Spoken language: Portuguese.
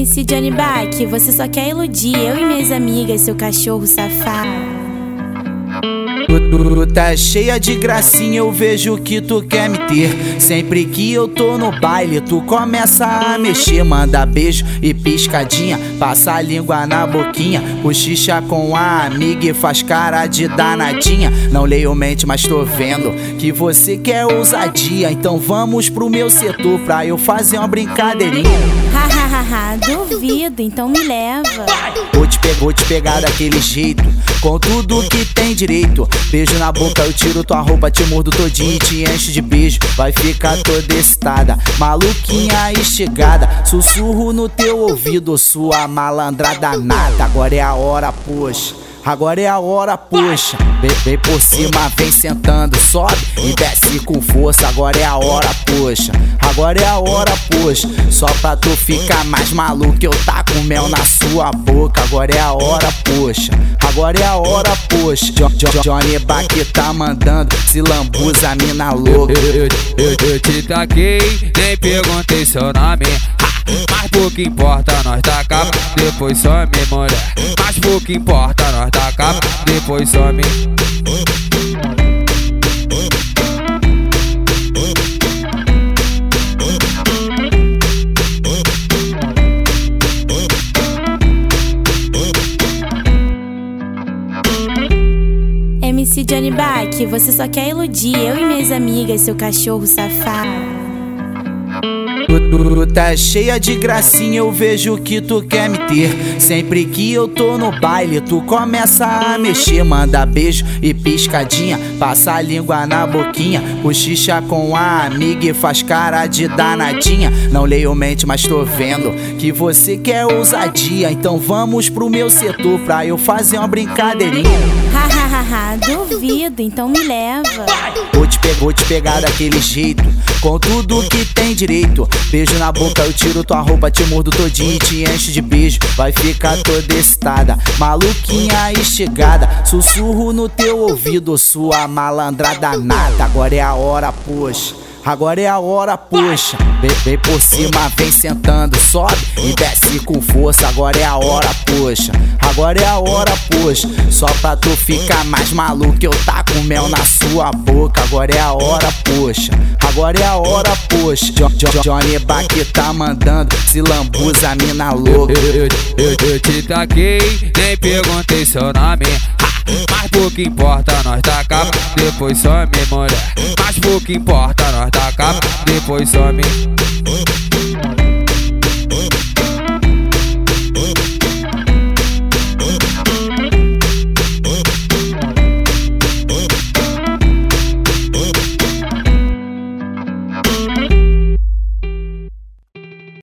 MC Johnny Bach, você só quer iludir eu e minhas amigas, seu cachorro safado. Tu tá cheia de gracinha, eu vejo que tu quer me ter. Sempre que eu tô no baile, tu começa a mexer. Manda beijo e piscadinha, passa a língua na boquinha. Cochicha com a amiga e faz cara de danadinha. Não leio mente, mas tô vendo que você quer ousadia. Então vamos pro meu setor pra eu fazer uma brincadeirinha. Hahaha, duvido, então me leva. Vou te, pegar, vou te pegar daquele jeito, com tudo que tem direito. Beijo na boca, eu tiro tua roupa, te mordo todinho e te enche de beijo. Vai ficar toda excitada, maluquinha estigada. Sussurro no teu ouvido, sua malandrada nada. Agora é a hora, poxa. Agora é a hora, poxa. Vem, vem, por cima, vem sentando, sobe e desce com força. Agora é a hora, poxa. Agora é a hora, poxa. Só pra tu ficar mais maluco, eu tá com mel na sua boca. Agora é a hora, poxa. Agora é a hora, poxa. Jo, jo, Johnny Bach tá mandando, se lambuza, mina louca. Eu, eu, eu, eu te taquei, nem perguntei seu nome. Pouco importa, nós tá capa, depois some, mulher. Mas pouco importa, nós tá capa, depois some. MC Johnny Bach, você só quer iludir eu e minhas amigas, seu cachorro safado. Tu tá cheia de gracinha, eu vejo que tu quer me ter. Sempre que eu tô no baile, tu começa a mexer. Manda beijo e piscadinha, passa a língua na boquinha. Cochicha com a amiga e faz cara de danadinha. Não leio mente, mas tô vendo que você quer ousadia. Então vamos pro meu setor pra eu fazer uma brincadeirinha. Hahaha, duvido, então me leva. Vou te, pegar, vou te pegar daquele jeito, com tudo que tem direito. Beijo na boca, eu tiro tua roupa, te mordo todinho e te enche de beijo. Vai ficar toda excitada, maluquinha estigada. Sussurro no teu ouvido, sua malandrada nada. Agora é a hora, poxa. Agora é a hora, poxa. Vem, vem por cima, vem sentando, sobe e desce com força. Agora é a hora, poxa. Agora é a hora, poxa. Só pra tu ficar mais maluco, eu tá com mel na sua boca. Agora é a hora, poxa. Agora é a hora, poxa. Jo, jo, Johnny Bach tá mandando, se lambuza, mina louca. Eu, eu, eu, eu te taquei, nem perguntei seu nome. Mas pouco importa, nós tá capa, depois some, mulher. Mas pouco importa, nós tá capa, depois some.